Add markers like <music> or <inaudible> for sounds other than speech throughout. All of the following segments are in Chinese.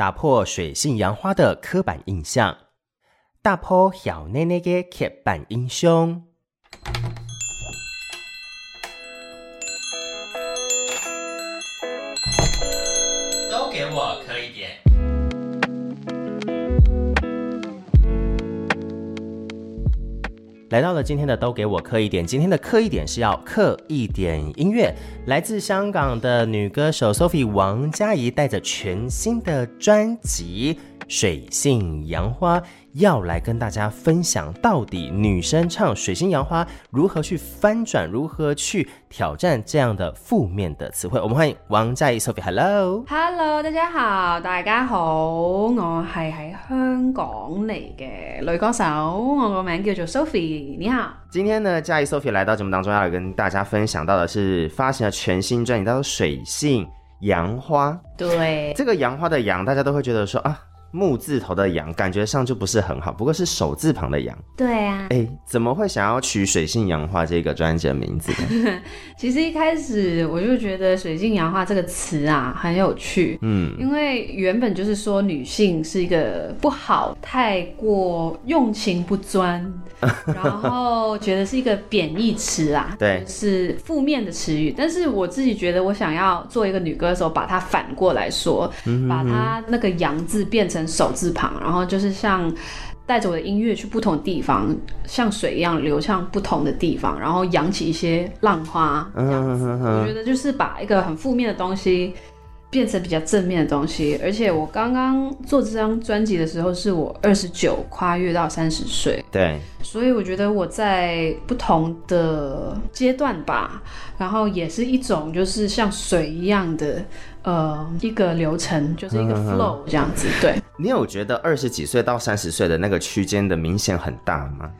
打破水性杨花的刻板印象，打破小奶奶的刻板印象。来到了今天的都给我刻一点，今天的刻一点是要刻一点音乐，来自香港的女歌手 Sophie 王嘉怡带着全新的专辑《水性杨花》。要来跟大家分享，到底女生唱《水性杨花》如何去翻转，如何去挑战这样的负面的词汇。我们欢迎王嘉怡 Sophie。Hello，Hello，大家好，大家好，我系喺香港嚟嘅女歌手，我个名叫做 Sophie。你好，今天呢，嘉怡 Sophie 来到节目当中，要来跟大家分享到的是发行了全新专辑，叫做《水性杨花》。对，这个杨花的杨，大家都会觉得说啊。木字头的羊，感觉上就不是很好，不过是手字旁的羊。对啊，哎，怎么会想要取《水性杨花》这个专辑的名字呢？<laughs> 其实一开始我就觉得“水性杨花”这个词啊很有趣，嗯，因为原本就是说女性是一个不好，太过用情不专，<laughs> 然后觉得是一个贬义词啊，对，是负面的词语。但是我自己觉得，我想要做一个女歌手，把它反过来说，嗯、哼哼把它那个“杨”字变成。手字旁，然后就是像带着我的音乐去不同地方，像水一样流向不同的地方，然后扬起一些浪花这样子。我觉得就是把一个很负面的东西变成比较正面的东西。而且我刚刚做这张专辑的时候，是我二十九跨越到三十岁，对，所以我觉得我在不同的阶段吧，然后也是一种就是像水一样的。呃，一个流程就是一个 flow 这样子，嗯、对。你有觉得二十几岁到三十岁的那个区间的明显很大吗？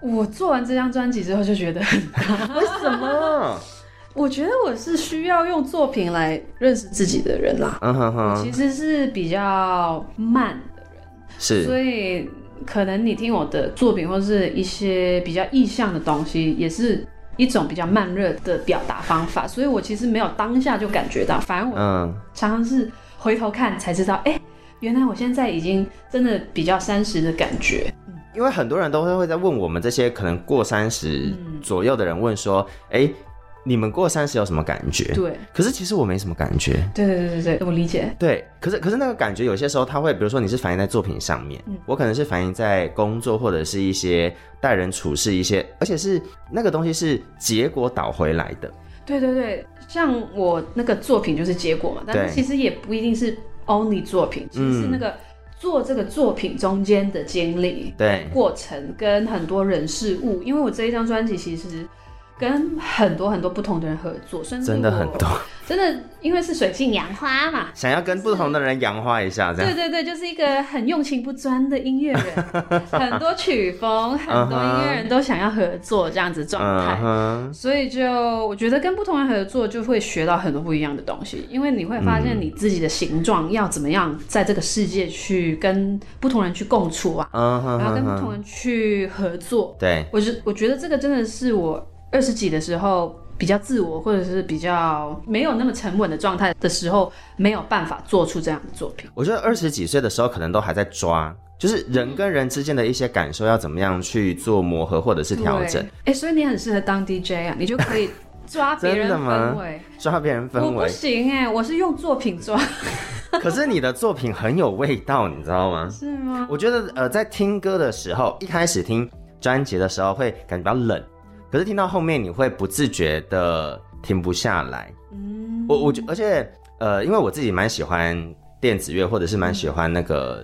我做完这张专辑之后就觉得很大。<laughs> 为什么？我觉得我是需要用作品来认识自己的人啦。嗯哼哼，其实是比较慢的人，是。所以可能你听我的作品或是一些比较意象的东西，也是。一种比较慢热的表达方法，所以我其实没有当下就感觉到，反而我常常是回头看才知道，哎、嗯欸，原来我现在已经真的比较三十的感觉。因为很多人都会会在问我们这些可能过三十左右的人，问说，哎、欸。你们过三十有什么感觉？对，可是其实我没什么感觉。对对对对对，我理解。对，可是可是那个感觉有些时候它会，比如说你是反映在作品上面，嗯，我可能是反映在工作或者是一些待人处事一些，而且是那个东西是结果导回来的。对对对，像我那个作品就是结果嘛，但是其实也不一定是 only 作品，其实是那个做这个作品中间的经历、对过程跟很多人事物，因为我这一张专辑其实。跟很多很多不同的人合作，甚至真的很多，真的因为是水性杨花嘛，想要跟不同的人杨花一下，这样。对对对，就是一个很用情不专的音乐人，<laughs> 很多曲风，很多音乐人都想要合作这样子状态，uh -huh. 所以就我觉得跟不同人合作就会学到很多不一样的东西，因为你会发现你自己的形状要怎么样在这个世界去跟不同人去共处啊，uh -huh. 然后跟不同人去合作。对，我觉我觉得这个真的是我。二十几的时候比较自我，或者是比较没有那么沉稳的状态的时候，没有办法做出这样的作品。我觉得二十几岁的时候，可能都还在抓，就是人跟人之间的一些感受要怎么样去做磨合或者是调整。哎、欸，所以你很适合当 DJ 啊，你就可以抓别人 <laughs> 氛围，抓别人氛围。我不行哎，我是用作品抓。<laughs> 可是你的作品很有味道，你知道吗？是吗？我觉得呃，在听歌的时候，一开始听专辑的时候会感觉比较冷。可是听到后面你会不自觉的停不下来，嗯，我我觉而且呃，因为我自己蛮喜欢电子乐或者是蛮喜欢那个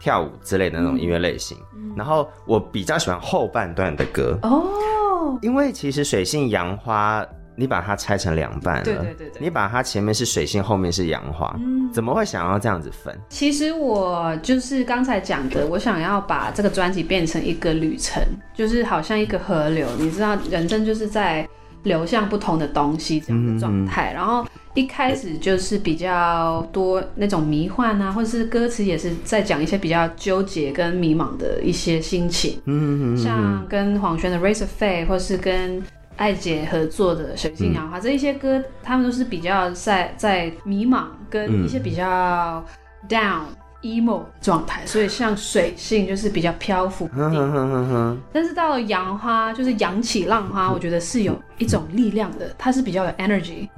跳舞之类的那种音乐类型，嗯，然后我比较喜欢后半段的歌。哦，因为其实水性杨花。你把它拆成两半了，对对对对，你把它前面是水性，后面是杨花，嗯，怎么会想要这样子分？其实我就是刚才讲的，我想要把这个专辑变成一个旅程，就是好像一个河流，你知道，人生就是在流向不同的东西这样的状态，嗯。然后一开始就是比较多那种迷幻啊，或者是歌词也是在讲一些比较纠结跟迷茫的一些心情，嗯，像跟黄轩的《Raise a Fade》，或是跟。艾姐合作的《水性杨花》这一些歌，他们都是比较在在迷茫跟一些比较 down。Emo 状态，所以像水性就是比较漂浮。但是到了杨花就是扬起浪花，我觉得是有一种力量的，它是比较有 energy，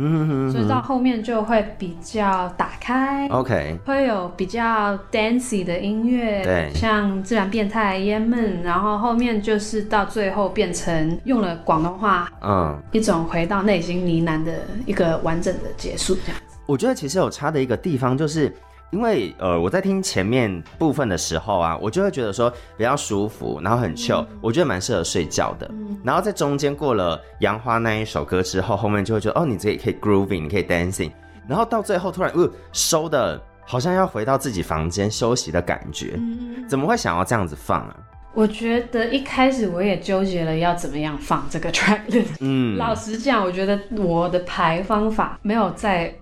所以到后面就会比较打开，OK，会有比较 dancey 的音乐，对，像自然变态 Yemen，然后后面就是到最后变成用了广东话，嗯，一种回到内心呢喃的一个完整的结束这样子。我觉得其实有差的一个地方就是。因为呃，我在听前面部分的时候啊，我就会觉得说比较舒服，然后很 chill，我觉得蛮适合睡觉的。然后在中间过了《杨花》那一首歌之后，后面就会觉得哦，你自己可以 grooving，你可以 dancing，然后到最后突然呃收的，好像要回到自己房间休息的感觉。怎么会想要这样子放啊？我觉得一开始我也纠结了要怎么样放这个 <laughs> track list。嗯，老实讲，我觉得我的排方法没有在。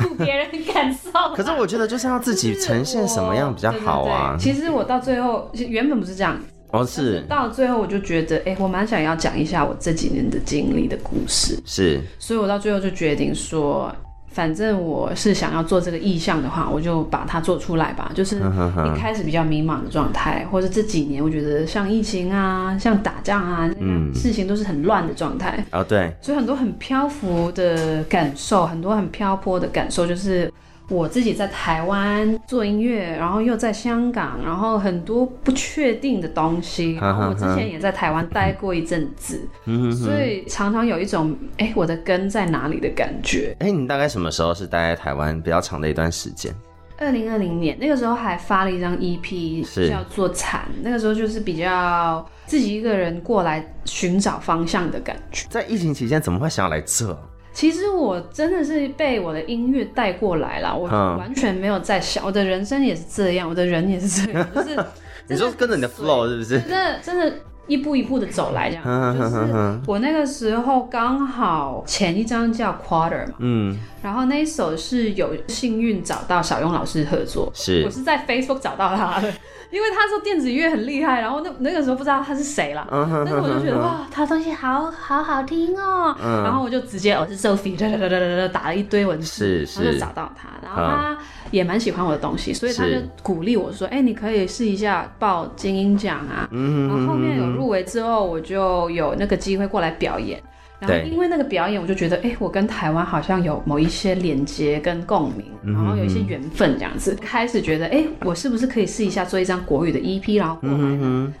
<laughs> 顾别人感受，可是我觉得就是要自己呈现什么样比较好啊。其实我到最后原本不是这样哦，是，是到最后我就觉得，哎、欸，我蛮想要讲一下我这几年的经历的故事，是，所以我到最后就决定说。反正我是想要做这个意向的话，我就把它做出来吧。就是 <laughs> 一开始比较迷茫的状态，或者这几年我觉得像疫情啊、像打仗啊，嗯，事情都是很乱的状态。哦，对，所以很多很漂浮的感受，很多很漂泊的感受，就是。我自己在台湾做音乐，然后又在香港，然后很多不确定的东西。然后我之前也在台湾待过一阵子，所以常常有一种哎、欸，我的根在哪里的感觉。哎、欸，你大概什么时候是待在台湾比较长的一段时间？二零二零年那个时候还发了一张 EP，是叫做《残》。那个时候就是比较自己一个人过来寻找方向的感觉。在疫情期间，怎么会想要来这？其实我真的是被我的音乐带过来了，我完全没有在想，我的人生也是这样，我的人也是这样，就是 <laughs> 你说跟着你的 flow 是不是？真的真的，一步一步的走来这样。就是我那个时候刚好前一张叫 Quarter 嘛，嗯，然后那一首是有幸运找到小庸老师合作，是。我是在 Facebook 找到他的。因为他说电子音乐很厉害，然后那那个时候不知道他是谁了，但是我就觉得哇，他东西好好好听哦，然后我就直接我是 Sophie，哒哒哒哒哒打了一堆文字，然后就找到他，然后他也蛮喜欢我的东西，所以他就鼓励我说，哎，你可以试一下报金音奖啊，然后后面有入围之后，我就有那个机会过来表演。然后因为那个表演，我就觉得，哎，我跟台湾好像有某一些连接跟共鸣，然后有一些缘分这样子，开始觉得，哎，我是不是可以试一下做一张国语的 EP，然后过来，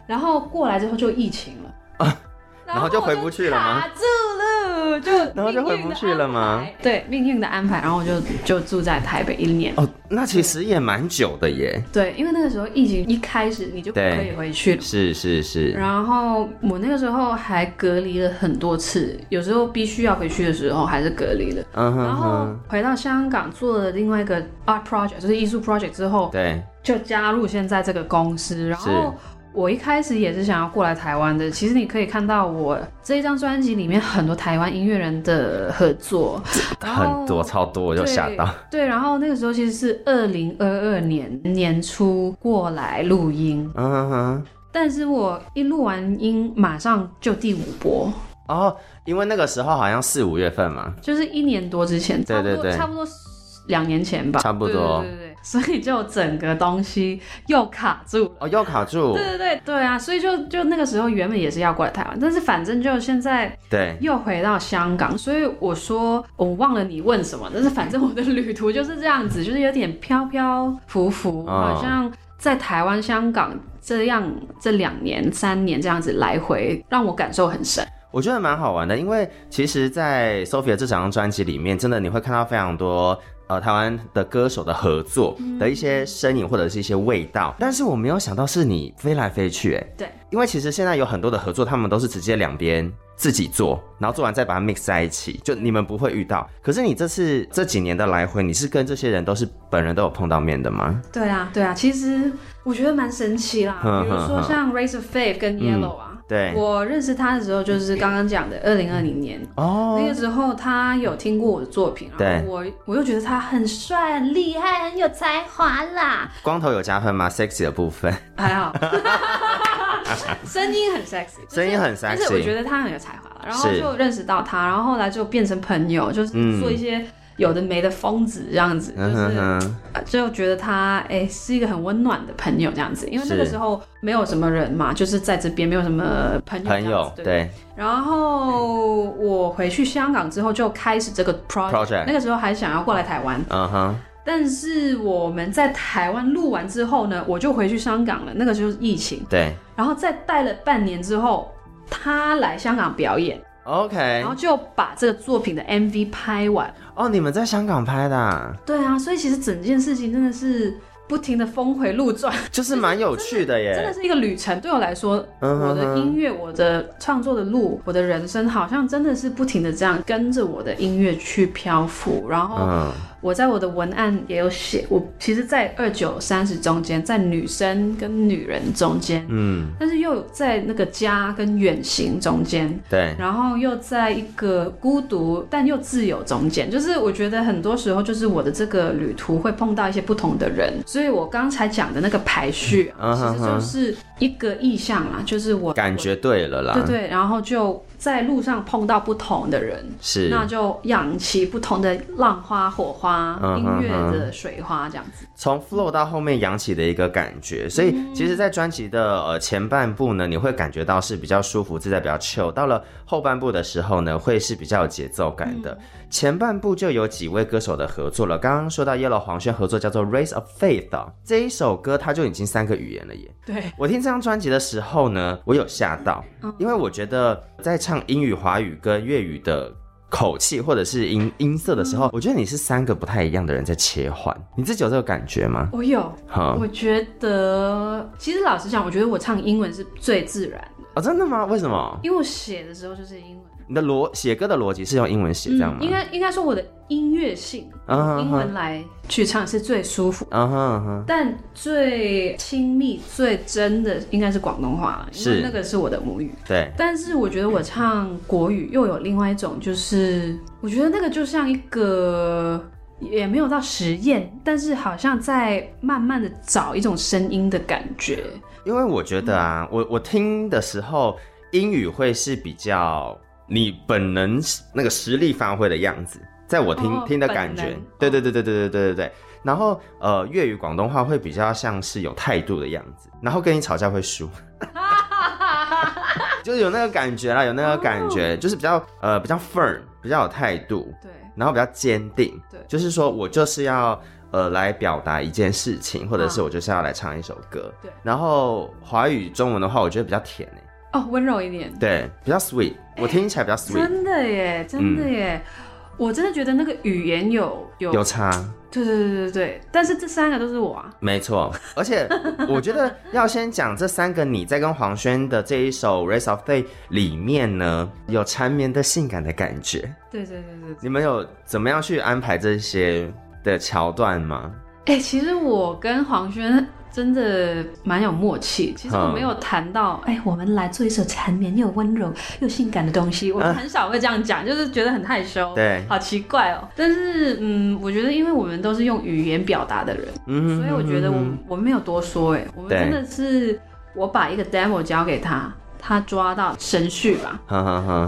然后过来之后就疫情了，然后就回不去了吗？就然后就回不去了吗？对，命运的安排，然后我就就住在台北一年。哦，那其实也蛮久的耶。对，因为那个时候疫情一开始，你就可以回去了。是是是。然后我那个时候还隔离了很多次，有时候必须要回去的时候还是隔离了。嗯哼。然后回到香港做了另外一个 art project，就是艺术 project 之后，对，就加入现在这个公司，然后。我一开始也是想要过来台湾的。其实你可以看到我这一张专辑里面很多台湾音乐人的合作，<laughs> 很多超多，我就吓到。对，然后那个时候其实是二零二二年年初过来录音，嗯哼。但是我一录完音，马上就第五波哦，因为那个时候好像四五月份嘛，就是一年多之前，对对对，差不多两年前吧，差不多，对对对。<laughs> 所以就整个东西又卡住了哦，又卡住。对对对对啊！所以就就那个时候原本也是要过来台湾，但是反正就现在对又回到香港。所以我说我忘了你问什么，但是反正我的旅途就是这样子，就是有点飘飘浮浮，哦、好像在台湾、香港这样这两年、三年这样子来回，让我感受很深。我觉得蛮好玩的，因为其实，在 Sophia 这张专辑里面，真的你会看到非常多。呃，台湾的歌手的合作的一些身影或者是一些味道，嗯、但是我没有想到是你飞来飞去，哎，对，因为其实现在有很多的合作，他们都是直接两边自己做，然后做完再把它 mix 在一起，就你们不会遇到。可是你这次这几年的来回，你是跟这些人都是本人都有碰到面的吗？对啊，对啊，其实我觉得蛮神奇啦，比如说像 Razor Faith 跟 Yellow 啊。嗯对，我认识他的时候就是刚刚讲的二零二零年。哦，那个时候他有听过我的作品，然后我我又觉得他很帅、很厉害、很有才华啦。光头有加分吗？sexy 的部分。还好，<laughs> 声音很 sexy，声音很 sexy，但是我觉得他很有才华，然后就认识到他，然后后来就变成朋友，就是做一些有的没的疯子这样子，就是、嗯、哼哼就觉得他哎、欸、是一个很温暖的朋友这样子，因为那个时候没有什么人嘛，就是在这边没有什么朋友朋友对，对。然后我回去香港之后就开始这个 project，, project 那个时候还想要过来台湾，嗯哼。但是我们在台湾录完之后呢，我就回去香港了，那个就是疫情，对。然后再待了半年之后，他来香港表演。OK，然后就把这个作品的 MV 拍完。哦，你们在香港拍的啊？对啊，所以其实整件事情真的是不停的峰回路转，就是蛮有趣的耶。<laughs> 真的是一个旅程，对我来说，我的音乐、我的创作的路、我的人生，好像真的是不停的这样跟着我的音乐去漂浮，然后。嗯我在我的文案也有写，我其实，在二九三十中间，在女生跟女人中间，嗯，但是又在那个家跟远行中间，对，然后又在一个孤独但又自由中间，就是我觉得很多时候，就是我的这个旅途会碰到一些不同的人，所以我刚才讲的那个排序，其实就是一个意向啦，就是我感觉对了啦，对对，然后就。在路上碰到不同的人，是那就扬起不同的浪花、火花、嗯、音乐的水花这样子。从 flow 到后面扬起的一个感觉，所以其实，在专辑的呃前半部呢，你会感觉到是比较舒服、自在、比较 chill。到了后半部的时候呢，会是比较有节奏感的。嗯前半部就有几位歌手的合作了，刚刚说到 Yellow 黄轩合作叫做 Race of Faith 啊，这一首歌它就已经三个语言了耶。对，我听这张专辑的时候呢，我有吓到，因为我觉得在唱英语、华语跟粤语的口气或者是音音色的时候，我觉得你是三个不太一样的人在切换，你自己有这个感觉吗？我有，哈，我觉得其实老实讲，我觉得我唱英文是最自然的。哦，真的吗？为什么？因为我写的时候就是英文。你的逻写歌的逻辑是用英文写，这样吗？应该应该说我的音乐性用英文来去唱是最舒服。但最亲密、最真的应该是广东话，因为那个是我的母语。对。但是我觉得我唱国语又有另外一种，就是我觉得那个就像一个也没有到实验，但是好像在慢慢的找一种声音的感觉。因为我觉得啊，我我听的时候，英语会是比较。你本能那个实力发挥的样子，在我听、oh, 听的感觉，对对对对对对对对对。然后呃，粤语广东话会比较像是有态度的样子，然后跟你吵架会输，<laughs> 就是有那个感觉啦，有那个感觉，oh. 就是比较呃比较 firm，比较有态度，对，然后比较坚定，对，就是说我就是要呃来表达一件事情，或者是我就是要来唱一首歌，对。然后华语中文的话，我觉得比较甜欸哦，温柔一点，对，比较 sweet，我听起来比较 sweet，真的耶，真的耶，嗯、我真的觉得那个语言有有有差，对对对对对，但是这三个都是我啊，没错，而且 <laughs> 我觉得要先讲这三个，你在跟黄轩的这一首《Race of Faith》里面呢，有缠绵的性感的感觉，对对对对，你们有怎么样去安排这些的桥段吗？哎、欸，其实我跟黄轩。真的蛮有默契。其实我没有谈到，哎、嗯欸，我们来做一首缠绵又温柔又性感的东西。我们很少会这样讲，啊、就是觉得很害羞，对，好奇怪哦。但是，嗯，我觉得，因为我们都是用语言表达的人，嗯，所以我觉得我们我们没有多说，哎，我们真的是我把一个 demo 交给他。他抓到神序吧，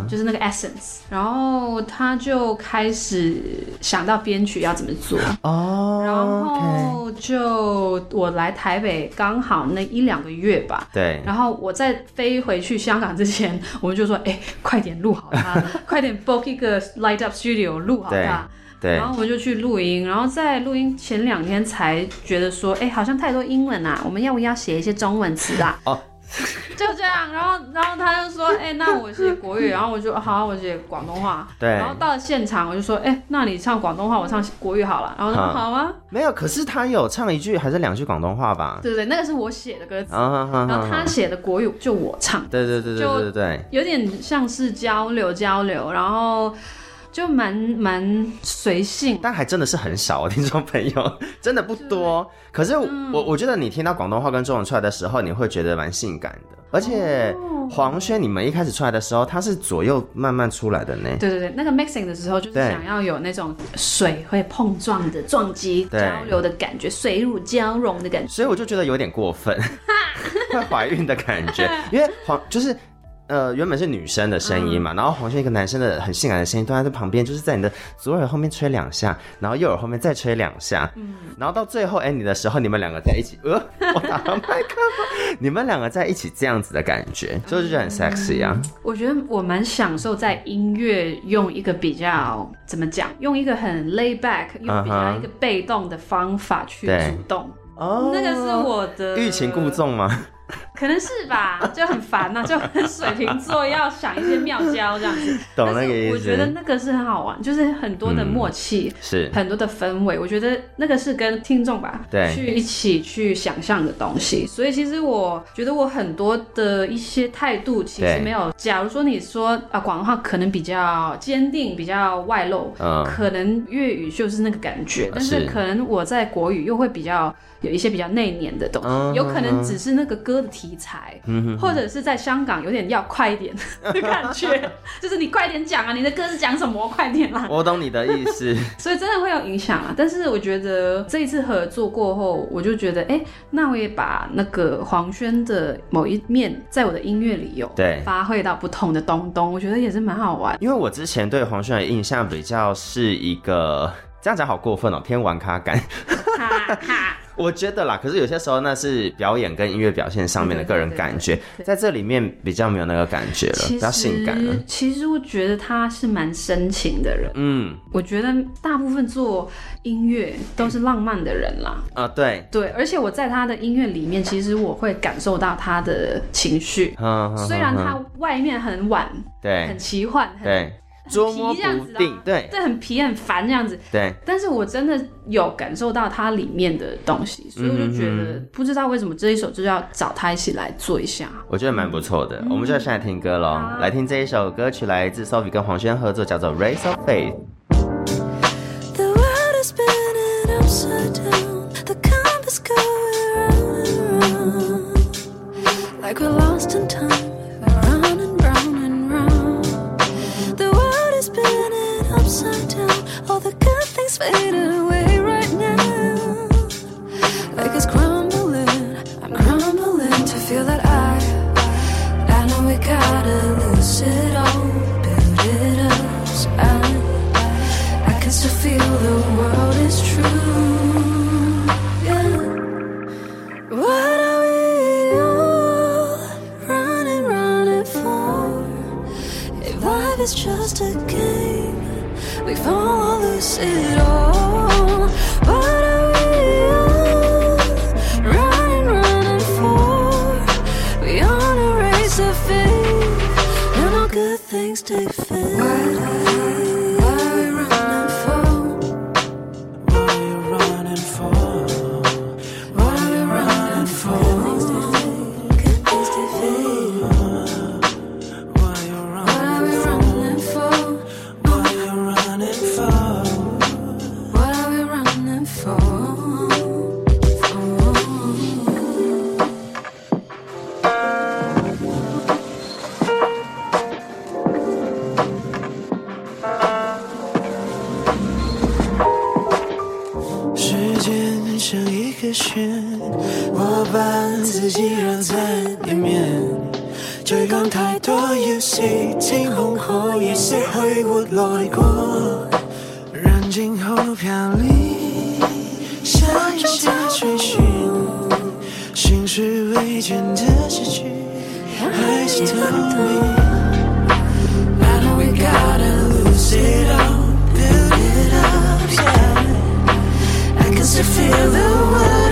就是那个 essence，然后他就开始想到编曲要怎么做。哦，然后就我来台北刚好那一两个月吧，对，然后我在飞回去香港之前，我们就说，哎，快点录好它，<laughs> 快点 book 一个 light up studio 录好它，对，然后我们就去录音，然后在录音前两天才觉得说，哎，好像太多英文啊，我们要不要写一些中文词啊？哦。<laughs> 就这样，然后，然后他就说，<laughs> 哎、欸，那我写国语，然后我就好，我写广东话。对。然后到了现场，我就说，哎、欸，那你唱广东话，我唱国语好了。然后说好啊。没有，可是他有唱一句还是两句广东话吧？对对对，那个是我写的歌词。然后他写的国语就我唱。对对对对对对对。有点像是交流交流，然后。就蛮蛮随性，但还真的是很少，听众朋友 <laughs> 真的不多。可是我、嗯、我觉得你听到广东话跟中文出来的时候，你会觉得蛮性感的。而且黄轩，你们一开始出来的时候，他是左右慢慢出来的呢。对对对，那个 mixing 的时候就是想要有那种水会碰撞的撞击交流的感觉，水乳交融的感觉。所以我就觉得有点过分，<laughs> 会怀孕的感觉，因为黄 <laughs> 就是。呃，原本是女生的声音嘛，嗯、然后黄轩一个男生的很性感的声音，都在这旁边，就是在你的左耳后面吹两下，然后右耳后面再吹两下，嗯，然后到最后 ending 的时候，你们两个在一起，呃，我打了麦克风，你们两个在一起这样子的感觉，就是觉得很 sexy 啊。我觉得我蛮享受在音乐用一个比较怎么讲，用一个很 lay back，用比较一个被动的方法去主动，哦、uh，huh. 那个是我的欲擒故纵吗？可能是吧，<laughs> 就很烦呐、啊，就很水瓶座，要想一些妙招这样子。懂那个意思。我觉得那个是很好玩，就是很多的默契，嗯、是很多的氛围。我觉得那个是跟听众吧，对，去一起去想象的东西。所以其实我觉得我很多的一些态度其实没有。假如说你说啊，广东话可能比较坚定，比较外露，嗯，可能粤语就是那个感觉，但是可能我在国语又会比较。有一些比较内敛的东西，uh. 有可能只是那个歌的题材，uh huh. 或者是在香港有点要快一点的 <laughs> 感觉，<laughs> 就是你快点讲啊，你的歌是讲什么？快点啦！我懂你的意思，<laughs> 所以真的会有影响啊。但是我觉得这一次合作过后，我就觉得，哎、欸，那我也把那个黄轩的某一面，在我的音乐里有对发挥到不同的东东，我觉得也是蛮好玩。因为我之前对黄轩的印象比较是一个，这样讲好过分哦，偏玩咖感。我觉得啦，可是有些时候那是表演跟音乐表现上面的个人感觉，在这里面比较没有那个感觉了，比较性感了。其实我觉得他是蛮深情的人，嗯，我觉得大部分做音乐都是浪漫的人啦。啊，对。对，而且我在他的音乐里面，其实我会感受到他的情绪，虽然他外面很晚，对，很奇幻，对。捉摸不定，对，对，很皮很烦这样子，对。但是我真的有感受到它里面的东西，所以我就觉得不知道为什么这一首就要找他一起来做一下。我觉得蛮不错的，我们就要现在听歌喽。来听这一首歌曲，来自 Sophie 跟黄轩合作，叫做《Race of Faith》。我把自己扔在里面。追赶太多游戏，惊鸿后一些回顾来过，燃尽后飘零，下一些追寻，心事未见的失去，还是透明。And we gotta lose it all, build it up, yeah. I can still feel the world.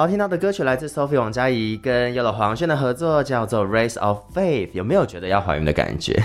好，听到的歌曲来自 Sophie 王嘉仪跟 YOLO 黄轩的合作，叫做《Race of Faith》，有没有觉得要怀孕的感觉？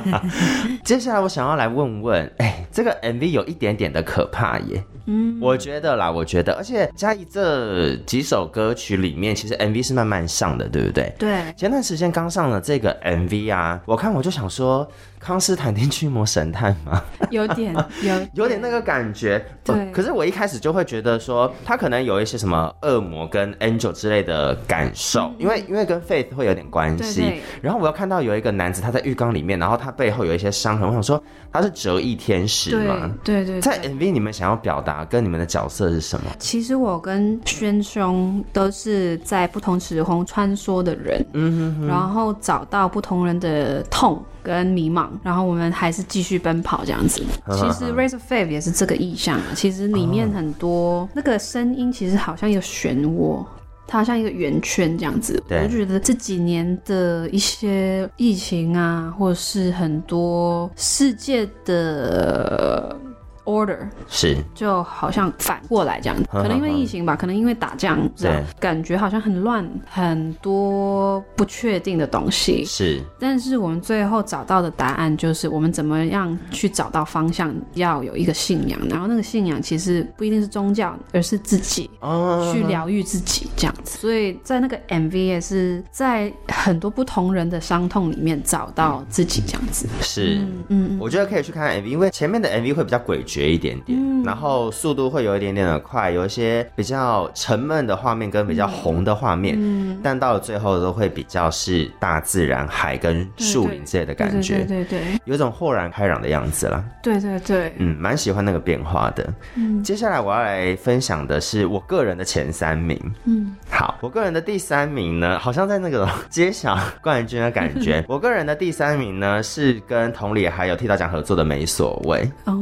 <laughs> 接下来我想要来问问，哎，这个 MV 有一点点的可怕耶。嗯，我觉得啦，我觉得，而且嘉怡这几首歌曲里面，其实 MV 是慢慢上的，对不对？对。前段时间刚上了这个 MV 啊，我看我就想说，康斯坦丁驱魔神探吗？<laughs> 有点，有 <laughs> 有点那个感觉。对、呃。可是我一开始就会觉得说，他可能有一些什么恶魔跟 angel 之类的感受，嗯、因为因为跟 faith 会有点关系。对，对。然后我又看到有一个男子他在浴缸里面，然后他背后有一些伤痕，我想说他是折翼天使吗？对对，对。在 MV 你们想要表达。跟你们的角色是什么？其实我跟轩兄都是在不同时空穿梭的人，嗯哼哼，然后找到不同人的痛跟迷茫，然后我们还是继续奔跑这样子。其实《Raise of Faith》也是这个意象啊。其实里面很多那个声音，其实好像一个漩涡，它好像一个圆圈这样子。我觉得这几年的一些疫情啊，或者是很多世界的。Order 是就好像反过来这样子，可能因为疫情吧，可能因为打仗，对，感觉好像很乱，很多不确定的东西是。但是我们最后找到的答案就是，我们怎么样去找到方向，要有一个信仰，然后那个信仰其实不一定是宗教，而是自己去疗愈自己这样子。所以在那个 MV 也是在很多不同人的伤痛里面找到自己这样子。是，嗯嗯，我觉得可以去看看 MV，因为前面的 MV 会比较诡谲。绝一点点，嗯，然后速度会有一点点的快，有一些比较沉闷的画面跟比较红的画面，嗯，但到了最后都会比较是大自然、海跟树林之类的感觉，对对对，对，对，有种豁然开朗的样子啦。对对对，嗯，蛮喜欢那个变化的。嗯，接下来我要来分享的是我个人的前三名。嗯，好，我个人的第三名呢，好像在那个 <laughs> 揭晓冠军的感觉。<laughs> 我个人的第三名呢，是跟同理还有剃刀奖合作的没所谓。哦。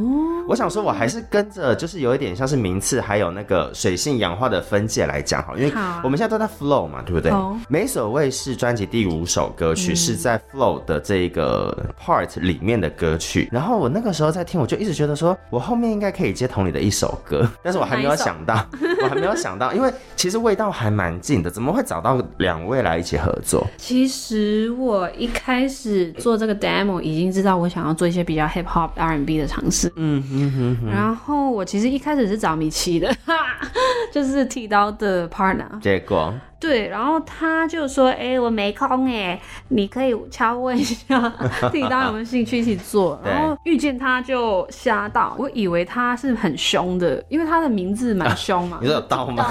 我想说，我还是跟着，就是有一点像是名次，还有那个水性氧化的分界来讲好，因为我们现在都在 flow 嘛，对不对？没所谓是专辑第五首歌曲，是在 flow 的这个 part 里面的歌曲。然后我那个时候在听，我就一直觉得说，我后面应该可以接同你的一首歌，但是我还没有想到，我还没有想到，<laughs> 因为其实味道还蛮近的，怎么会找到两位来一起合作？其实我一开始做这个 demo 已经知道我想要做一些比较 hip hop R&B 的尝试，嗯。嗯然后我其实一开始是找米奇的，哈，<laughs> 就是剃刀的 partner，结果。对，然后他就说：“哎，我没空哎，你可以敲问一下剃刀有没有兴趣一起做。”然后遇见他就吓到，我以为他是很凶的，因为他的名字蛮凶嘛。啊、你说有刀吗？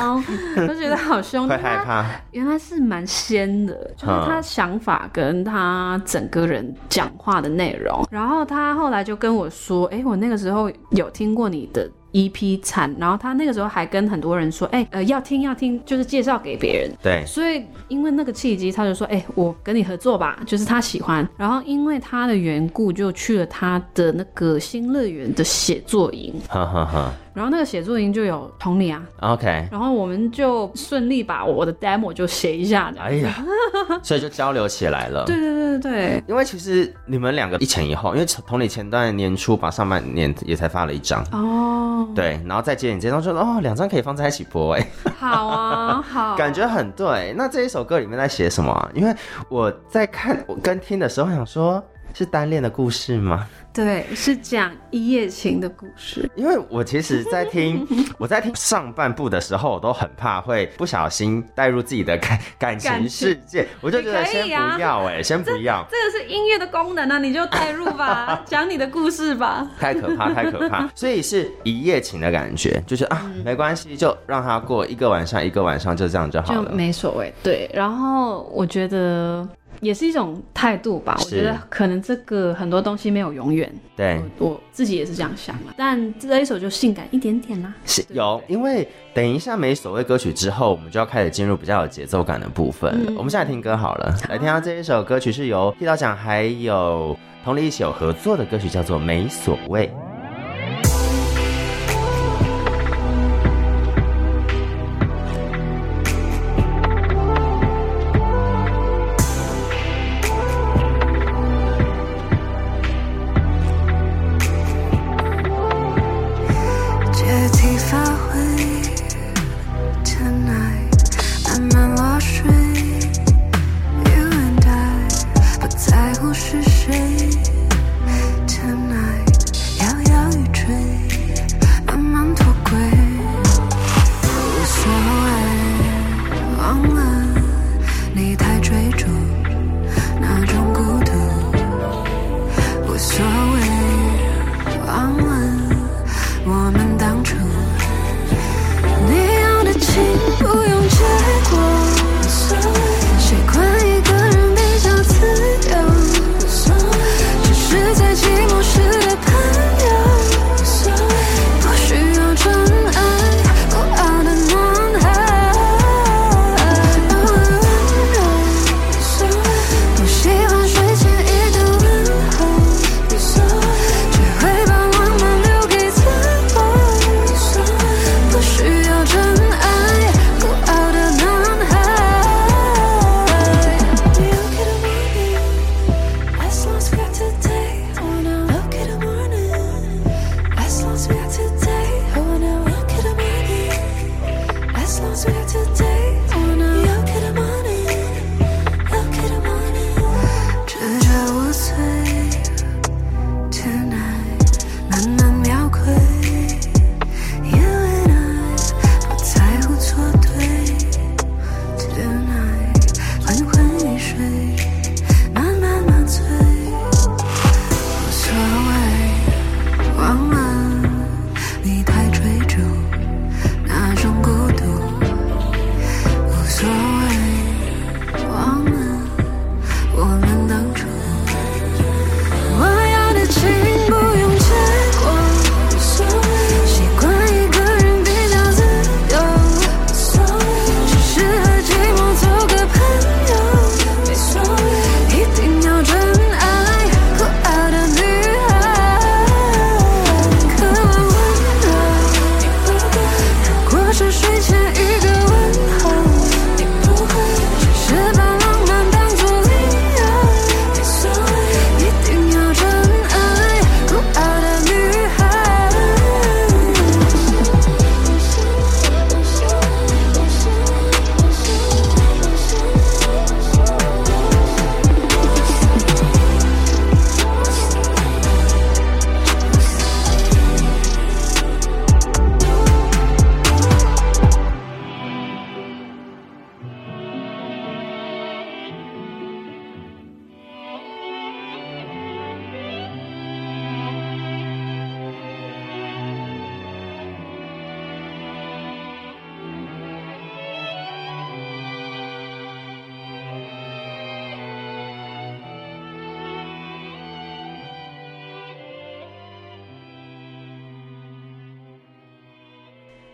刀，就觉得好凶。会害怕。原来是蛮仙的，就是他想法跟他整个人讲话的内容。然后他后来就跟我说：“哎，我那个时候有听过你的。” EP 产，然后他那个时候还跟很多人说，哎，呃，要听要听，就是介绍给别人。对，所以因为那个契机，他就说，哎，我跟你合作吧，就是他喜欢。然后因为他的缘故，就去了他的那个新乐园的写作营。哈哈哈。然后那个写作营就有同理啊，OK，然后我们就顺利把我的 demo 就写一下，哎呀，<laughs> 所以就交流起来了。对对对对对，因为其实你们两个一前一后，因为同理前段年初把上半年也才发了一张哦，对，然后再接你这张，就哦两张可以放在一起播，哎，好啊好，<laughs> 感觉很对。那这一首歌里面在写什么啊？因为我在看我跟听的时候想说，是单恋的故事吗？对，是讲一夜情的故事。因为我其实，在听 <laughs> 我在听上半部的时候，我都很怕会不小心带入自己的感 <laughs> 感情世界，我就觉得先不要哎、欸，先不要。这个是音乐的功能啊，你就带入吧，<laughs> 讲你的故事吧。太可怕，太可怕。所以是一夜情的感觉，就是啊，嗯、没关系，就让他过一个晚上，一个晚上就这样就好了，就没所谓。对，然后我觉得。也是一种态度吧，我觉得可能这个很多东西没有永远。对，我，我自己也是这样想的。但这一首就性感一点点啦。是有，因为等一下没所谓歌曲之后，我们就要开始进入比较有节奏感的部分了。嗯、我们现在听歌好了，好来听到这一首歌曲是由剃刀奖还有同理一起有合作的歌曲，叫做《没所谓》。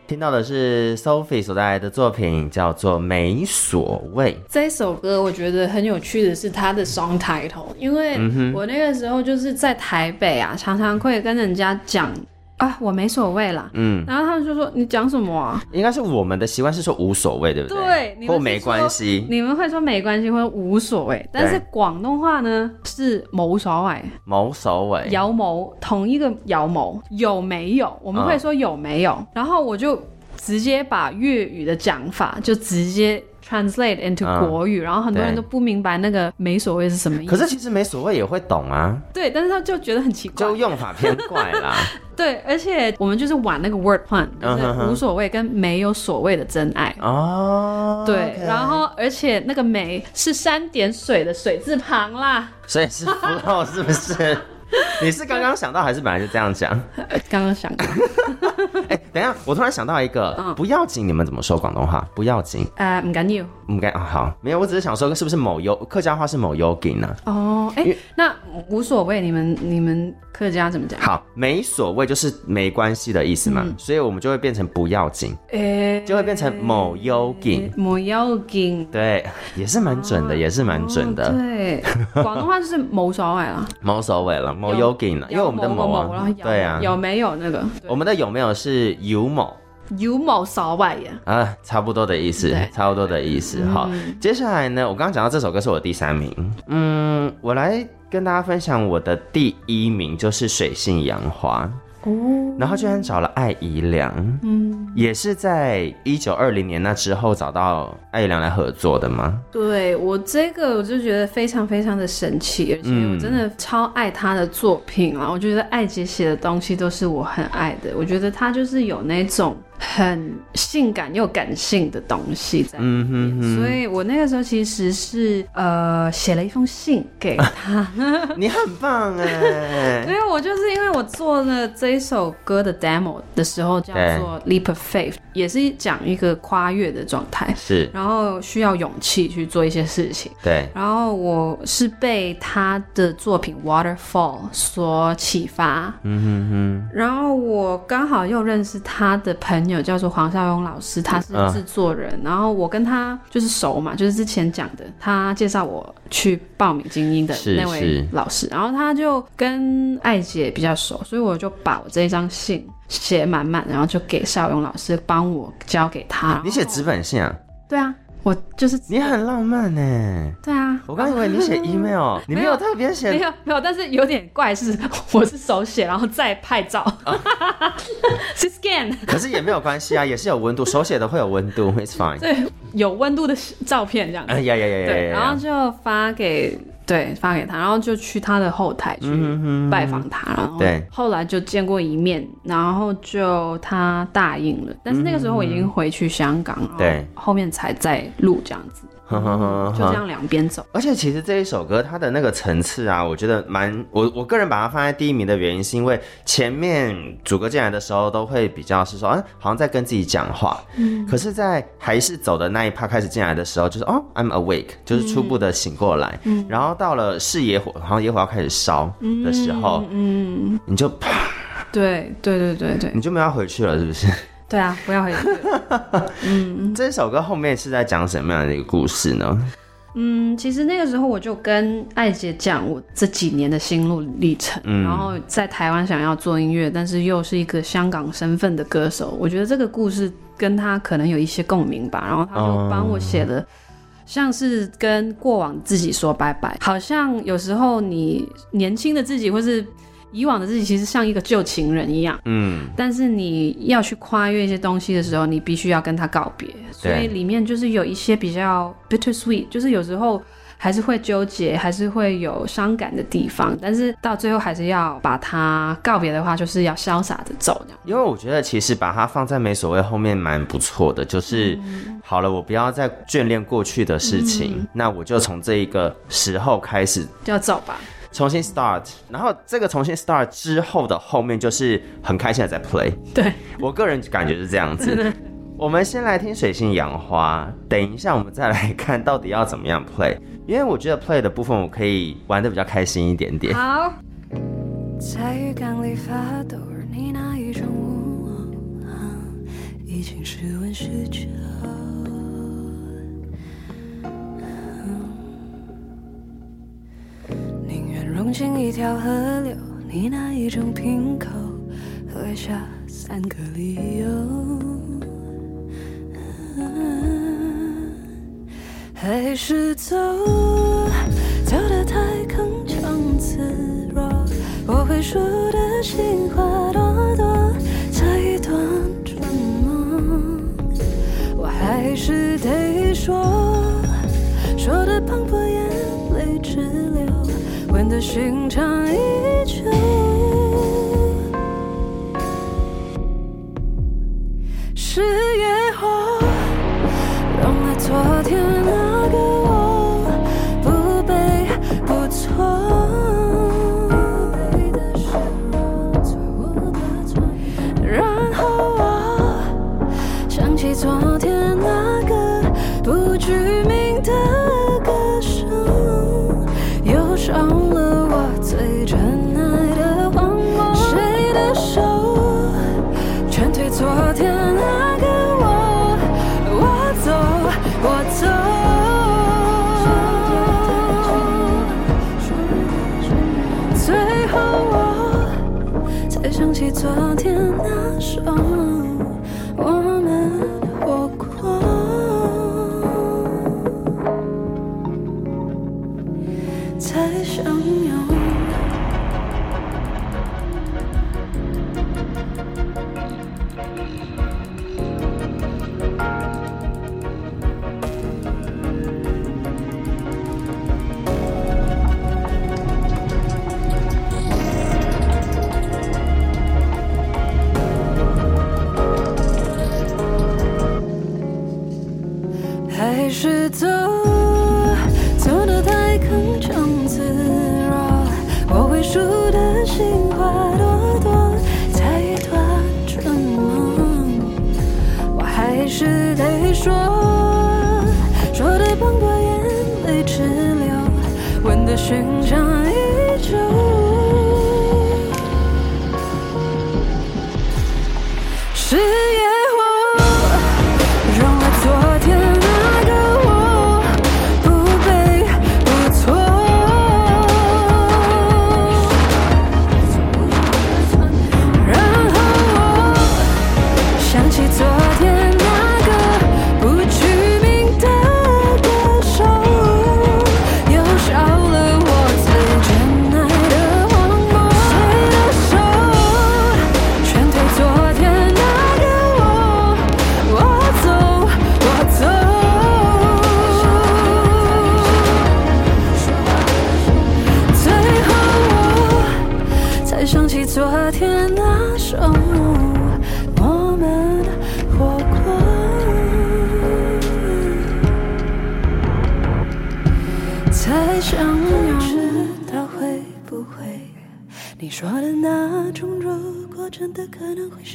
听到的是 Sophie 所带来的作品，叫做《没所谓》。这首歌我觉得很有趣的是它的 song title，因为我那个时候就是在台北啊，常常会跟人家讲。啊，我没所谓啦。嗯，然后他们就说：“你讲什么啊？”应该是我们的习惯是说无所谓，对不对？对，或没关系。你们会说没关系或无所谓，但是广东话呢是冇所谓。冇所谓。有冇同一个有冇有没有？我们会说有没有。嗯、然后我就直接把粤语的讲法就直接 translate into 国语，嗯、然后很多人都不明白那个没所谓是什么意思。可是其实没所谓也会懂啊。对，但是他就觉得很奇怪，就用法偏怪啦。<laughs> <laughs> 对，而且我们就是玩那个 word pun，就是无所谓跟没有所谓的真爱哦。对.然后而且那个没是三点水的水字旁啦，所以是符号是不是？<laughs> 你是刚刚想到还是本来就这样讲？<laughs> 刚刚想到。<laughs> 哎、欸，等一下，我突然想到一个，嗯、不要紧，你们怎么说广东话？不要紧。呃，唔紧要，唔紧啊，好，没有，我只是想说，是不是某优客家话是某优紧呢？哦，哎、欸，那无所谓，你们你们。客家怎么讲？好，没所谓就是没关系的意思嘛，嗯、所以我们就会变成不要紧，欸、就会变成某要紧，某要紧，对，也是蛮准的，哦、也是蛮准的。对，广东话就是某所谓了，冇所谓了，冇要紧了，因为我们的某啊，对啊，有没有那个？我们的有没有是有某？有某少外呀？啊，差不多的意思，差不多的意思。好，嗯、接下来呢，我刚刚讲到这首歌是我第三名，嗯，我来。跟大家分享我的第一名就是水性杨花哦，然后居然找了艾怡良，嗯，也是在一九二零年那之后找到艾怡良来合作的吗？对，我这个我就觉得非常非常的神奇，而且我真的超爱他的作品啊！嗯、我觉得艾姐写的东西都是我很爱的，我觉得他就是有那种。很性感又感性的东西在里面，嗯、哼哼，所以我那个时候其实是呃写了一封信给他。<laughs> 你很棒哎！<laughs> 因为我就是因为我做了这一首歌的 demo 的时候叫做 Leap of Faith，也是讲一个跨越的状态，是，然后需要勇气去做一些事情。对，然后我是被他的作品 Waterfall 所启发，嗯哼哼，然后我刚好又认识他的朋友。有叫做黄少勇老师，他是制作人，嗯、然后我跟他就是熟嘛，就是之前讲的，他介绍我去报名精英的那位老师，然后他就跟艾姐比较熟，所以我就把我这一张信写满满，然后就给少勇老师帮我交给他。你写纸本信啊？对啊。我就是你很浪漫呢，对啊，我刚以为你写 <laughs> email，你没有特别写，没有没有，但是有点怪是，<laughs> 我是手写然后再拍照，<laughs> 是 scan，可是也没有关系啊，也是有温度，手写的会有温度，it's fine，对，有温度的照片这样。子，哎呀呀呀呀，对，然后就发给。对，发给他，然后就去他的后台去拜访他，然后对，后来就见过一面，然后就他答应了，但是那个时候我已经回去香港了，对，后面才再录这样子。呵呵呵，就这样两边走。而且其实这一首歌它的那个层次啊，我觉得蛮我我个人把它放在第一名的原因，是因为前面主歌进来的时候都会比较是说，嗯，好像在跟自己讲话。嗯。可是，在还是走的那一趴开始进来的时候，就是哦，I'm awake，就是初步的醒过来。嗯。然后到了是野火，好像野火要开始烧的时候，嗯，你就啪。对对对对对。你就没有回去了，是不是？对啊，不要回去。<laughs> 嗯，这首歌后面是在讲什么样的一个故事呢？嗯，其实那个时候我就跟艾姐讲我这几年的心路历程，嗯、然后在台湾想要做音乐，但是又是一个香港身份的歌手，我觉得这个故事跟他可能有一些共鸣吧。然后他就帮我写的，像是跟过往自己说拜拜，好像有时候你年轻的自己或是。以往的自己其实像一个旧情人一样，嗯，但是你要去跨越一些东西的时候，你必须要跟他告别，所以里面就是有一些比较 bittersweet，就是有时候还是会纠结，还是会有伤感的地方，但是到最后还是要把它告别的话，就是要潇洒的走这样。因为我觉得其实把它放在没所谓后面蛮不错的，就是、嗯、好了，我不要再眷恋过去的事情，嗯、那我就从这一个时候开始就要走吧。重新 start，然后这个重新 start 之后的后面就是很开心的在 play。对，我个人感觉是这样子。<laughs> 我们先来听水性杨花，等一下我们再来看到底要怎么样 play，因为我觉得 play 的部分我可以玩的比较开心一点点。好。在浴缸里发抖，你那一种舞，已经是问需求。宁融进一条河流，你哪一种瓶口？喝下三个理由。还是走，走得太铿锵自若，我会输得心花朵朵，再一段春梦。我还是得说，说的磅礴眼泪直问的寻常依旧是夜空让爱昨天那个我昨天那个我，我走我走。最后我才想起昨天。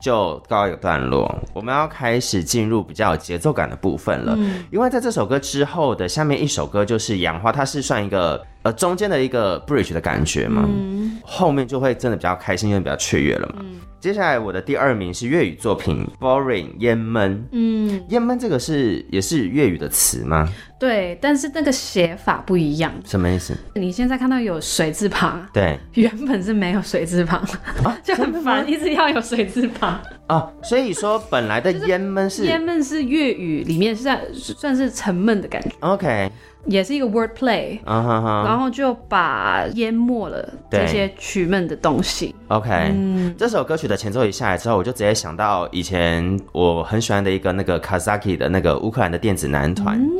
就告一个段落，我们要开始进入比较有节奏感的部分了。嗯，因为在这首歌之后的下面一首歌就是《杨花》，它是算一个呃中间的一个 bridge 的感觉嘛，嗯，后面就会真的比较开心，因为比较雀跃了嘛。嗯接下来我的第二名是粤语作品《Boring》烟闷。嗯，烟闷这个是也是粤语的词吗？对，但是那个写法不一样。什么意思？你现在看到有水字旁，对，原本是没有水字旁，啊、<laughs> 就很烦，一直要有水字旁。哦，所以说本来的烟闷是烟闷是粤语里面是在算是沉闷的感觉。OK。也是一个 wordplay，、uh huh. 然后就把淹没了这些曲闷的东西。OK，、嗯、这首歌曲的前奏一下来之后，我就直接想到以前我很喜欢的一个那个 Kazaki 的那个乌克兰的电子男团，嗯、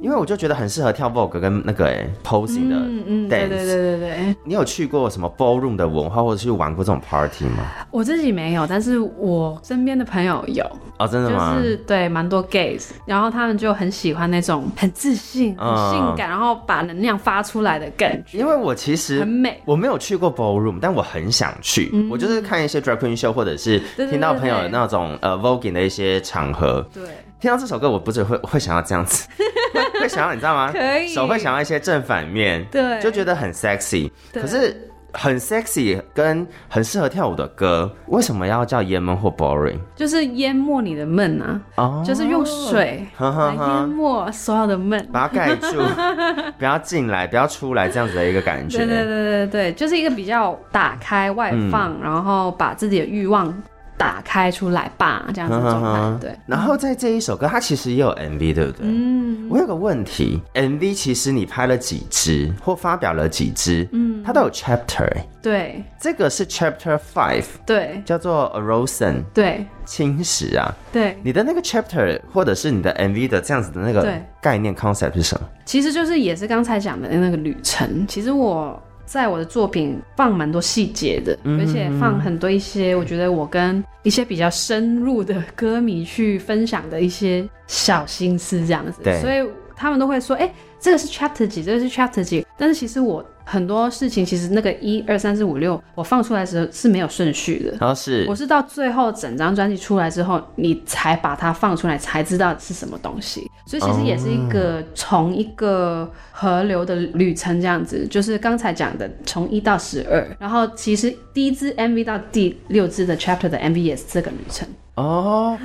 因为我就觉得很适合跳 Vogue 跟那个诶 posing 的 dance。嗯嗯，对对对对对。你有去过什么 ballroom 的文化，或者去玩过这种 party 吗？我自己没有，但是我，身边的朋友有哦，真的吗？就是对，蛮多 gays，然后他们就很喜欢那种很自信、很性感，嗯、然后把能量发出来的感觉。因为我其实很美，我没有去过 ballroom，但我很想去。嗯、我就是看一些 drag queen show，或者是听到朋友的那种呃 voguing 的一些场合。对，听到这首歌，我不是会会想要这样子，<laughs> 会会想要你知道吗？可以，手会想要一些正反面，对，就觉得很 sexy。可是。很 sexy 跟很适合跳舞的歌，为什么要叫淹闷或 boring？就是淹没你的闷啊，oh, 就是用水来淹没所有的闷，把它盖住，<laughs> 不要进来，不要出来，这样子的一个感觉。对对对对对，就是一个比较打开外放，嗯、然后把自己的欲望。打开出来吧，这样子状态对。然后在这一首歌，它其实也有 MV，对不对？嗯。我有个问题，MV 其实你拍了几支或发表了几支？嗯，它都有 chapter。对。这个是 chapter five。对。叫做 Erosion。对。侵蚀啊。对。你的那个 chapter 或者是你的 MV 的这样子的那个概念 concept 是什么？其实就是也是刚才讲的那个旅程。其实我。在我的作品放蛮多细节的，而且放很多一些我觉得我跟一些比较深入的歌迷去分享的一些小心思，这样子，对，所以他们都会说，哎、欸，这个是 chapter 几，这个是 chapter 几，但是其实我。很多事情其实那个一二三四五六，我放出来的时候是没有顺序的。哦，是。我是到最后整张专辑出来之后，你才把它放出来，才知道是什么东西。所以其实也是一个从一个河流的旅程这样子，就是刚才讲的从一到十二，然后其实第一支 MV 到第六支的 Chapter 的 MV 也是这个旅程。哦，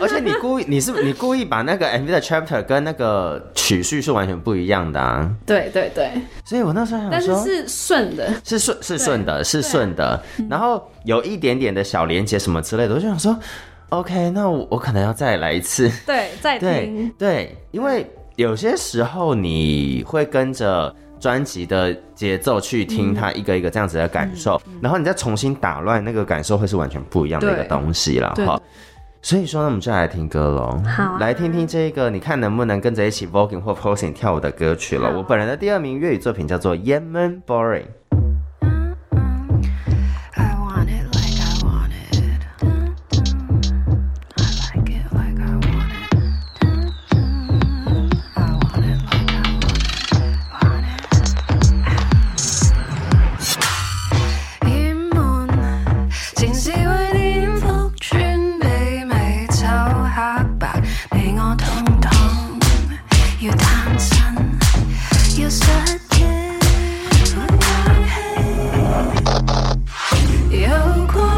而且你故意，你是你故意把那个 MV 的 chapter 跟那个曲序是完全不一样的啊？对对对，所以我那时候想说，但是是顺的，是顺是顺的，是顺的，然后有一点点的小连接什么之类的，我就想说，OK，那我我可能要再来一次，对，再听，对对，因为有些时候你会跟着。专辑的节奏去听它一个一个这样子的感受，嗯、然后你再重新打乱那个感受，会是完全不一样的一个东西了哈。所以说，那我们就来听歌喽，好、啊，来听听这个，你看能不能跟着一起 voguing 或 posing 跳舞的歌曲了。我本人的第二名粤语作品叫做《淹闷 Boring》。如果。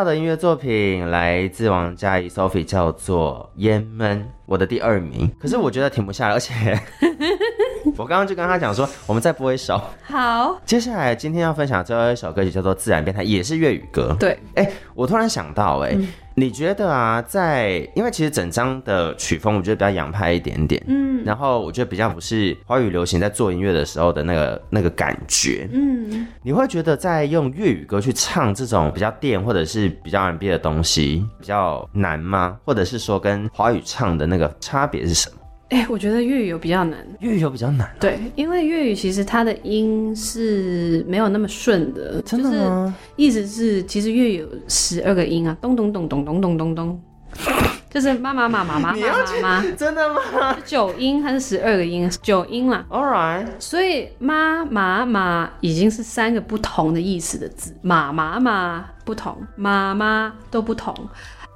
他的音乐作品来自王嘉怡 Sophie，叫做《烟闷》，我的第二名。可是我觉得停不下来，而且 <laughs> 我刚刚就跟他讲说，我们再播一首。好，接下来今天要分享最后一首歌曲叫做《自然变态》，也是粤语歌。对，哎、欸，我突然想到、欸，哎、嗯。你觉得啊，在因为其实整张的曲风，我觉得比较洋派一点点，嗯，然后我觉得比较不是华语流行在做音乐的时候的那个那个感觉，嗯，你会觉得在用粤语歌去唱这种比较电或者是比较 R&B 的东西比较难吗？或者是说跟华语唱的那个差别是什么？哎、欸，我觉得粤语有比较难，粤语有比较难、啊。对，因为粤语其实它的音是没有那么顺的，真的吗？就是、意思是，其实粤语有十二个音啊，咚咚咚咚咚咚咚咚，就是妈妈妈妈妈妈妈妈，真的吗？九音还是十二个音？九音啦。All right。所以妈妈妈已经是三个不同的意思的字，妈妈妈不同，妈妈都不同，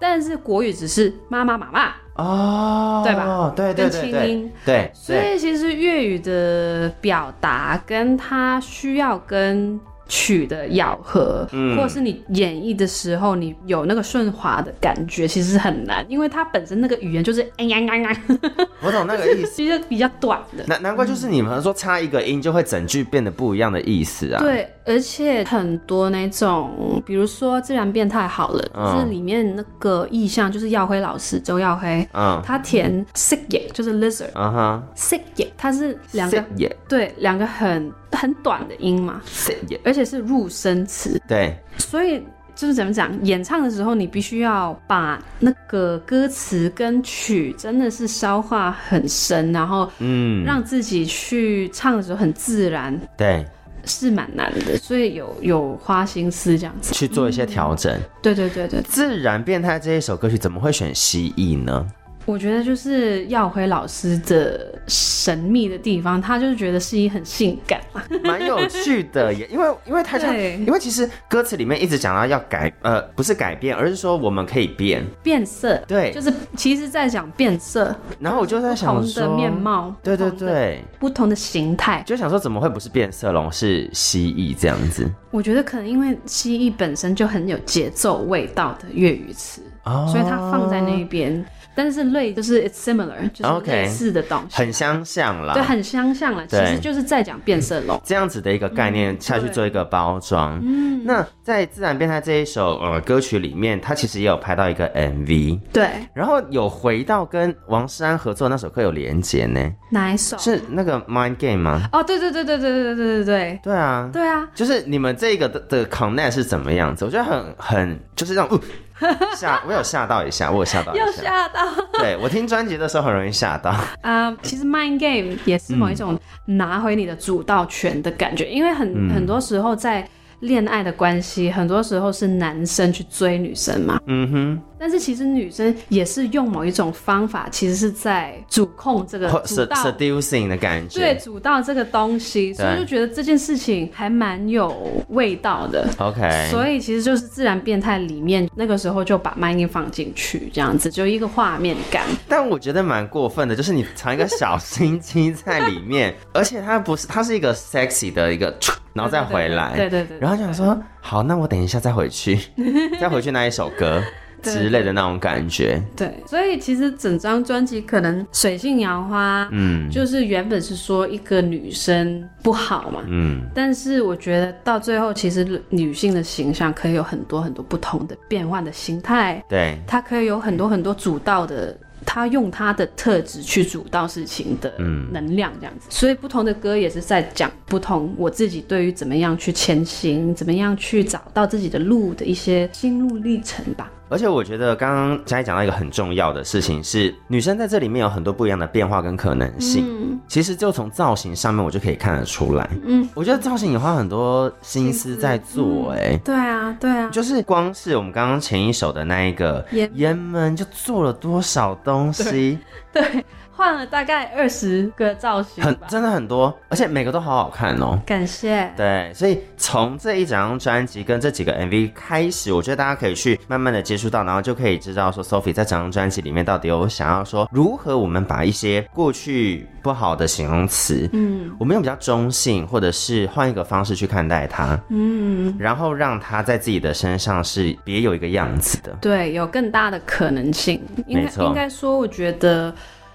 但是国语只是妈妈妈妈。哦，对吧？对对对对，所以其实粤语的表达跟它需要跟曲的咬合，嗯，或者是你演绎的时候，你有那个顺滑的感觉，其实很难，因为它本身那个语言就是哎呀呀呀，我懂那个意思，<laughs> 其实比较短的。难难怪就是你们说差一个音就会整句变得不一样的意思啊。对，而且很多那种，比如说自然变态好了，嗯、就是里面那个意象就是耀辉老师周耀辉，嗯，他填蜥蜴就是 lizard，嗯哼，蜥蜴它是两个，对，两个很。很短的音嘛，而且是入声词，对，所以就是怎么讲，演唱的时候你必须要把那个歌词跟曲真的是消化很深，然后嗯，让自己去唱的时候很自然，对，是蛮难的，所以有有花心思这样子。去做一些调整，嗯。对对对对，自然变态这一首歌曲怎么会选蜥蜴呢？我觉得就是耀辉老师的神秘的地方，他就是觉得是一很性感嘛，蛮有趣的耶。因为因为他讲，因为其实歌词里面一直讲到要改，呃，不是改变，而是说我们可以变变色。对，就是其实在讲变色。然后我就在想说，不同的面貌，对对对，不同的形态，就想说怎么会不是变色龙，是蜥蜴这样子？我觉得可能因为蜥蜴本身就很有节奏味道的粤语词，哦，所以它放在那边。但是类就是 it's similar，就是类似的东西，很相像啦。对，很相像了。其实就是在讲变色龙这样子的一个概念下去做一个包装。嗯，那在自然变态这一首呃歌曲里面，它其实也有拍到一个 MV。对，然后有回到跟王诗安合作那首歌有连结呢。哪一首？是那个 Mind Game 吗？哦，对对对对对对对对对对。对啊，对啊，就是你们这个的的 connect 是怎么样子？我觉得很很就是这种。<laughs> 吓！我有吓到一下，我有吓到一下，又吓到。<laughs> 对，我听专辑的时候很容易吓到。啊、<laughs> uh,，其实 Mind Game 也是某一种拿回你的主导权的感觉，嗯、因为很、嗯、很多时候在恋爱的关系，很多时候是男生去追女生嘛。嗯哼。但是其实女生也是用某一种方法，其实是在主控这个主导 seducing 的感觉，对，主导这个东西，所以就觉得这件事情还蛮有味道的。OK，所以其实就是自然变态里面那个时候就把 Game 放进去，这样子就一个画面感。但我觉得蛮过分的，就是你藏一个小心机在里面，<laughs> 而且它不是，它是一个 sexy 的一个，然后再回来，对对对，对，对，然后就想说，好，那我等一下再回去，<laughs> 再回去那一首歌。之类的那种感觉，对，所以其实整张专辑可能水性杨花，嗯，就是原本是说一个女生不好嘛，嗯，但是我觉得到最后，其实女性的形象可以有很多很多不同的变换的形态，对，她可以有很多很多主导的。他用他的特质去主导事情的能量，这样子，嗯，所以不同的歌也是在讲不同我自己对于怎么样去前行，怎么样去找到自己的路的一些心路历程吧。而且我觉得刚刚佳怡讲到一个很重要的事情是，女生在这里面有很多不一样的变化跟可能性。嗯，其实就从造型上面我就可以看得出来。嗯，我觉得造型也花很多心思在做，欸。哎，对啊，对啊，就是光是我们刚刚前一首的那一个《烟闷》，就做了多少东西。对。对换了大概二十个造型，很真的很多，而且每个都好好看哦。感谢。对，所以从这一整张专辑跟这几个 MV 开始，我觉得大家可以去慢慢的接触到，然后就可以知道说 Sophie 在整张专辑里面到底有想要说如何我们把一些过去不好的形容词，嗯，我们用比较中性或者是换一个方式去看待它，嗯，然后让它在自己的身上是别有一个样子的，对，有更大的可能性。应该应该说，我觉得。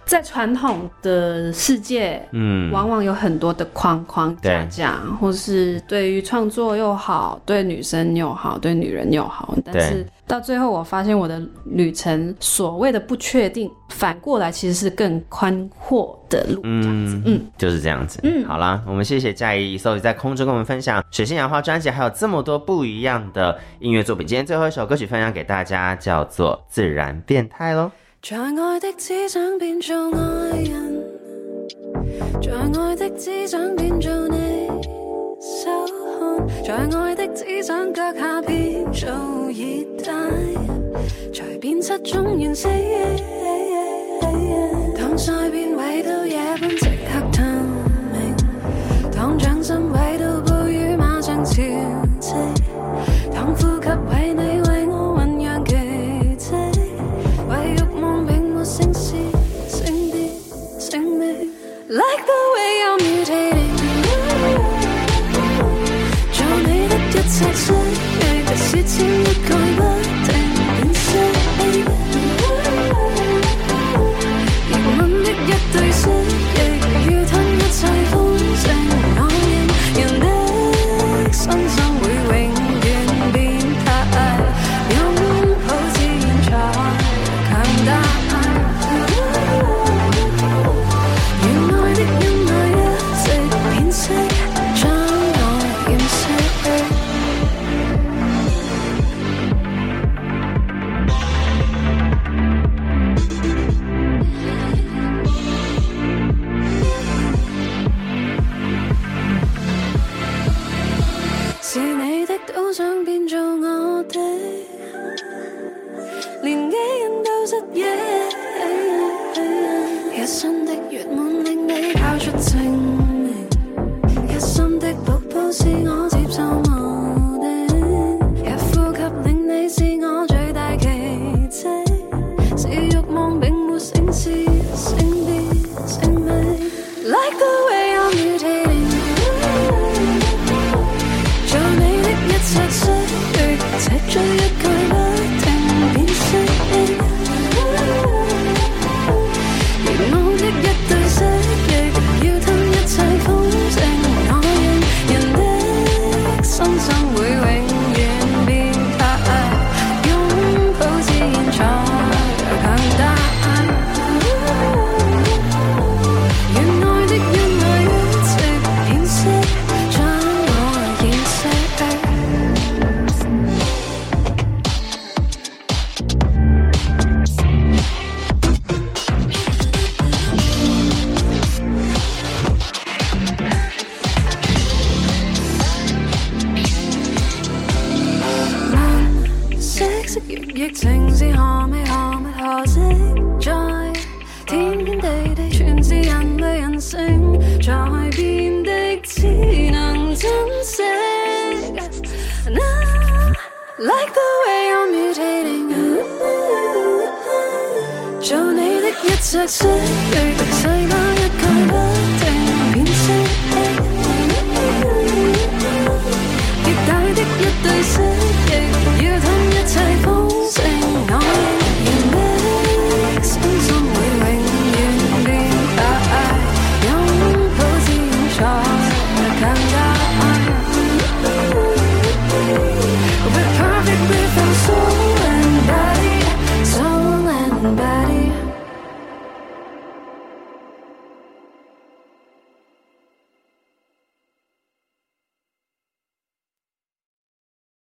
在传统的世界，嗯，往往有很多的框框架架，或是对于创作又好，对女生又好，对女人又好。但是到最后，我发现我的旅程所谓的不确定，反过来其实是更宽阔的路。这样子，嗯，就是这样子。嗯，好啦，我们谢谢佳怡，Sophie 在空中跟我们分享《水性杨花》专辑，还有这么多不一样的音乐作品。今天最后一首歌曲分享给大家，叫做《自然变态》喽。在爱的只想变做爱人，在爱的只想变做你手。汗，在爱的只想脚下变做热带，才变七种颜色，当晒变位到夜半即刻